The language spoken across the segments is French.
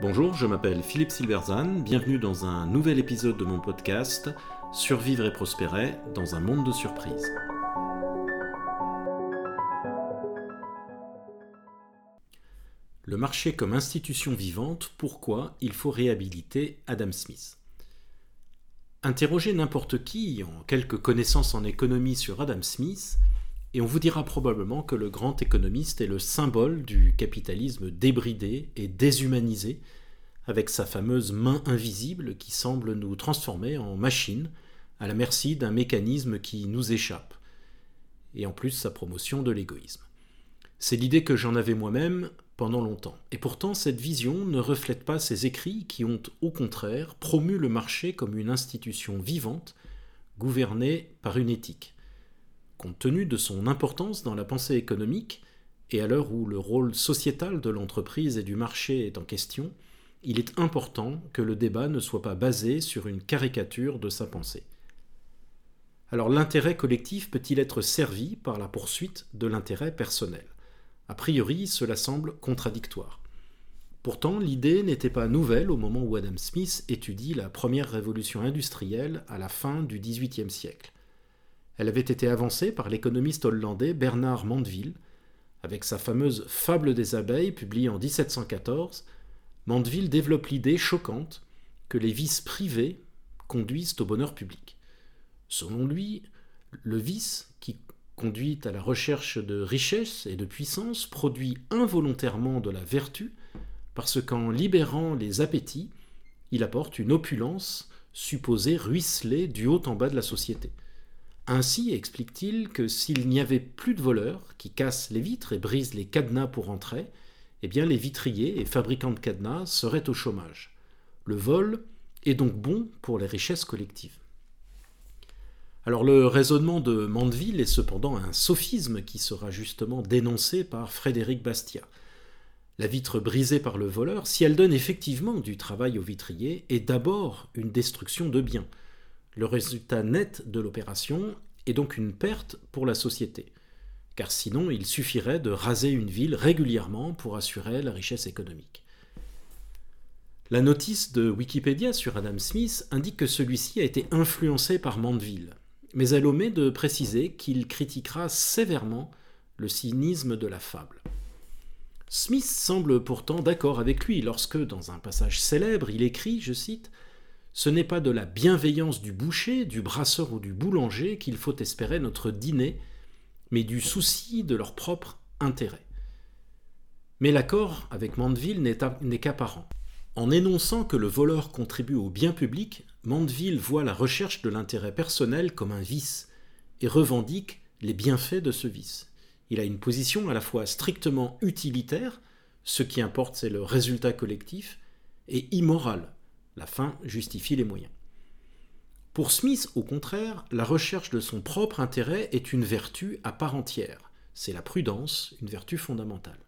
Bonjour, je m'appelle Philippe Silverzan, bienvenue dans un nouvel épisode de mon podcast Survivre et prospérer dans un monde de surprises. Le marché comme institution vivante, pourquoi il faut réhabiliter Adam Smith? Interrogez n'importe qui en quelques connaissances en économie sur Adam Smith, et on vous dira probablement que le grand économiste est le symbole du capitalisme débridé et déshumanisé, avec sa fameuse main invisible qui semble nous transformer en machine, à la merci d'un mécanisme qui nous échappe, et en plus sa promotion de l'égoïsme. C'est l'idée que j'en avais moi-même pendant longtemps. Et pourtant, cette vision ne reflète pas ses écrits qui ont, au contraire, promu le marché comme une institution vivante, gouvernée par une éthique. Compte tenu de son importance dans la pensée économique, et à l'heure où le rôle sociétal de l'entreprise et du marché est en question, il est important que le débat ne soit pas basé sur une caricature de sa pensée. Alors l'intérêt collectif peut-il être servi par la poursuite de l'intérêt personnel? A priori, cela semble contradictoire. Pourtant, l'idée n'était pas nouvelle au moment où Adam Smith étudie la première révolution industrielle à la fin du XVIIIe siècle. Elle avait été avancée par l'économiste hollandais Bernard Mandeville. Avec sa fameuse Fable des abeilles publiée en 1714, Mandeville développe l'idée choquante que les vices privés conduisent au bonheur public. Selon lui, le vice qui conduit à la recherche de richesse et de puissance, produit involontairement de la vertu, parce qu'en libérant les appétits, il apporte une opulence supposée ruisseler du haut en bas de la société. Ainsi explique-t-il que s'il n'y avait plus de voleurs qui cassent les vitres et brisent les cadenas pour entrer, eh bien les vitriers et fabricants de cadenas seraient au chômage. Le vol est donc bon pour les richesses collectives. Alors le raisonnement de Mandeville est cependant un sophisme qui sera justement dénoncé par Frédéric Bastiat. La vitre brisée par le voleur, si elle donne effectivement du travail au vitrier, est d'abord une destruction de biens. Le résultat net de l'opération est donc une perte pour la société, car sinon il suffirait de raser une ville régulièrement pour assurer la richesse économique. La notice de Wikipédia sur Adam Smith indique que celui-ci a été influencé par Mandeville mais elle omet de préciser qu'il critiquera sévèrement le cynisme de la fable. Smith semble pourtant d'accord avec lui lorsque, dans un passage célèbre, il écrit, je cite, Ce n'est pas de la bienveillance du boucher, du brasseur ou du boulanger qu'il faut espérer notre dîner, mais du souci de leur propre intérêt. Mais l'accord avec Mandeville n'est qu'apparent. En énonçant que le voleur contribue au bien public, Mandeville voit la recherche de l'intérêt personnel comme un vice et revendique les bienfaits de ce vice. Il a une position à la fois strictement utilitaire, ce qui importe c'est le résultat collectif, et immorale, la fin justifie les moyens. Pour Smith, au contraire, la recherche de son propre intérêt est une vertu à part entière. C'est la prudence, une vertu fondamentale.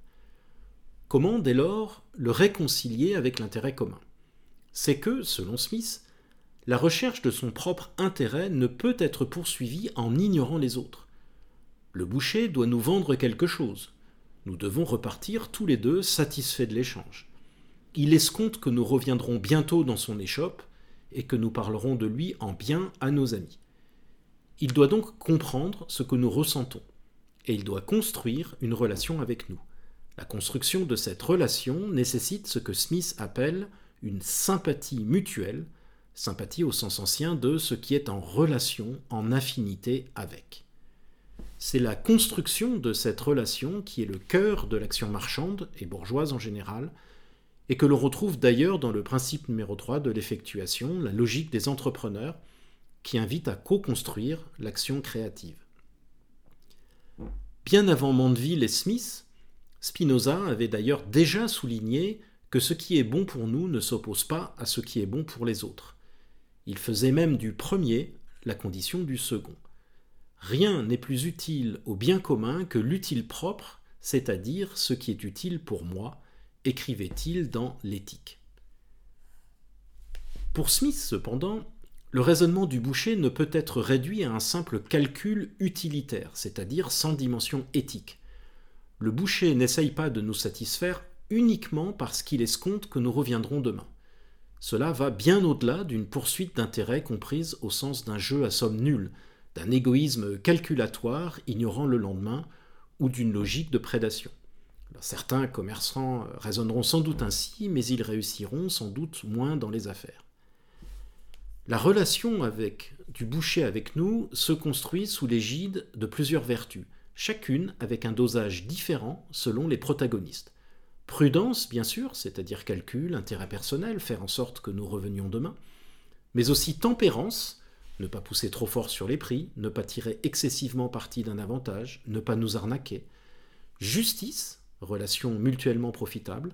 Comment, dès lors, le réconcilier avec l'intérêt commun? C'est que, selon Smith, la recherche de son propre intérêt ne peut être poursuivie en ignorant les autres. Le boucher doit nous vendre quelque chose. Nous devons repartir tous les deux satisfaits de l'échange. Il escompte que nous reviendrons bientôt dans son échoppe et que nous parlerons de lui en bien à nos amis. Il doit donc comprendre ce que nous ressentons, et il doit construire une relation avec nous. La construction de cette relation nécessite ce que Smith appelle une sympathie mutuelle, sympathie au sens ancien de ce qui est en relation, en affinité avec. C'est la construction de cette relation qui est le cœur de l'action marchande et bourgeoise en général, et que l'on retrouve d'ailleurs dans le principe numéro 3 de l'effectuation, la logique des entrepreneurs, qui invite à co-construire l'action créative. Bien avant Mandeville et Smith, Spinoza avait d'ailleurs déjà souligné que ce qui est bon pour nous ne s'oppose pas à ce qui est bon pour les autres. Il faisait même du premier la condition du second. Rien n'est plus utile au bien commun que l'utile propre, c'est-à-dire ce qui est utile pour moi, écrivait-il dans L'éthique. Pour Smith, cependant, le raisonnement du boucher ne peut être réduit à un simple calcul utilitaire, c'est-à-dire sans dimension éthique le boucher n'essaye pas de nous satisfaire uniquement parce qu'il escompte que nous reviendrons demain. Cela va bien au-delà d'une poursuite d'intérêts comprise au sens d'un jeu à somme nulle, d'un égoïsme calculatoire ignorant le lendemain ou d'une logique de prédation. Certains commerçants raisonneront sans doute ainsi, mais ils réussiront sans doute moins dans les affaires. La relation du boucher avec nous se construit sous l'égide de plusieurs vertus, chacune avec un dosage différent selon les protagonistes. Prudence, bien sûr, c'est-à-dire calcul, intérêt personnel, faire en sorte que nous revenions demain, mais aussi tempérance, ne pas pousser trop fort sur les prix, ne pas tirer excessivement parti d'un avantage, ne pas nous arnaquer, justice, relation mutuellement profitable,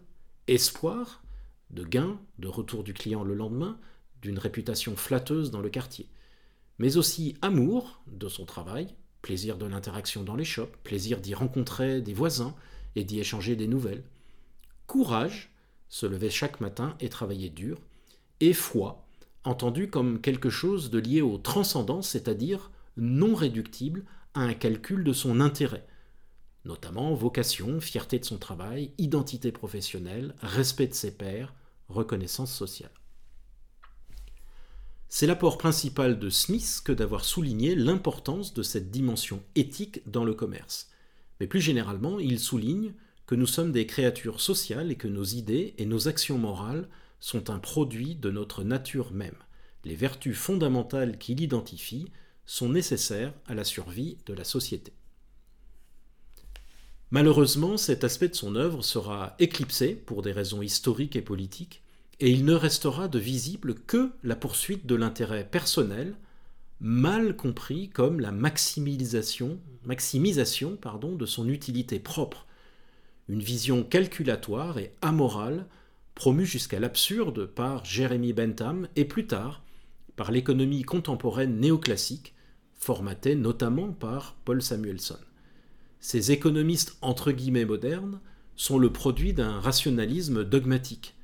espoir, de gain, de retour du client le lendemain, d'une réputation flatteuse dans le quartier, mais aussi amour de son travail, plaisir de l'interaction dans les shops, plaisir d'y rencontrer des voisins et d'y échanger des nouvelles, courage, se lever chaque matin et travailler dur, et foi, entendu comme quelque chose de lié aux transcendances, c'est-à-dire non réductible à un calcul de son intérêt, notamment vocation, fierté de son travail, identité professionnelle, respect de ses pairs, reconnaissance sociale. C'est l'apport principal de Smith que d'avoir souligné l'importance de cette dimension éthique dans le commerce. Mais plus généralement, il souligne que nous sommes des créatures sociales et que nos idées et nos actions morales sont un produit de notre nature même. Les vertus fondamentales qu'il identifie sont nécessaires à la survie de la société. Malheureusement, cet aspect de son œuvre sera éclipsé pour des raisons historiques et politiques et il ne restera de visible que la poursuite de l'intérêt personnel, mal compris comme la maximisation, de son utilité propre, une vision calculatoire et amorale promue jusqu'à l'absurde par Jeremy Bentham et plus tard par l'économie contemporaine néoclassique, formatée notamment par Paul Samuelson. Ces économistes entre guillemets modernes sont le produit d'un rationalisme dogmatique,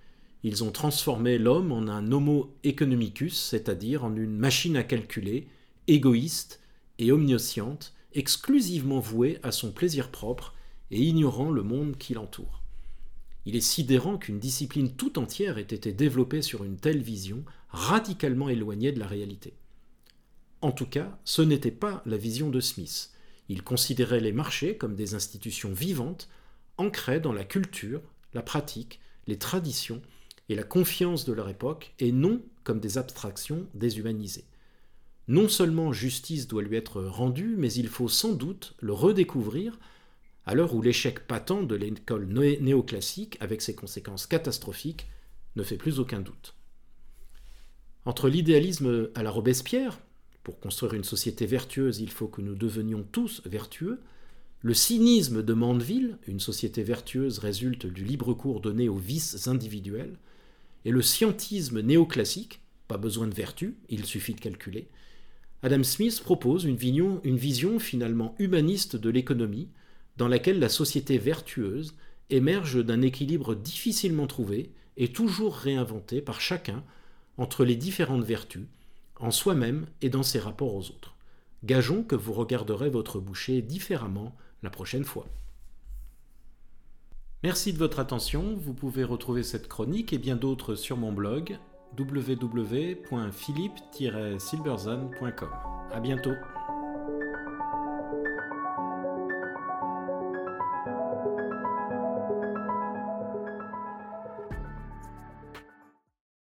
ils ont transformé l'homme en un homo economicus, c'est-à-dire en une machine à calculer, égoïste et omnisciente, exclusivement vouée à son plaisir propre et ignorant le monde qui l'entoure. Il est sidérant qu'une discipline tout entière ait été développée sur une telle vision, radicalement éloignée de la réalité. En tout cas, ce n'était pas la vision de Smith. Il considérait les marchés comme des institutions vivantes, ancrées dans la culture, la pratique, les traditions et la confiance de leur époque, et non comme des abstractions déshumanisées. Non seulement justice doit lui être rendue, mais il faut sans doute le redécouvrir à l'heure où l'échec patent de l'école néoclassique, avec ses conséquences catastrophiques, ne fait plus aucun doute. Entre l'idéalisme à la Robespierre, pour construire une société vertueuse, il faut que nous devenions tous vertueux, le cynisme de Mandeville, une société vertueuse résulte du libre cours donné aux vices individuels, et le scientisme néoclassique, pas besoin de vertu, il suffit de calculer, Adam Smith propose une vision, finalement humaniste de l'économie, dans laquelle la société vertueuse émerge d'un équilibre difficilement trouvé et toujours réinventé par chacun entre les différentes vertus, en soi-même et dans ses rapports aux autres. Gageons que vous regarderez votre boucher différemment la prochaine fois. Merci de votre attention. Vous pouvez retrouver cette chronique et bien d'autres sur mon blog www.philippe-silberzan.com. À bientôt.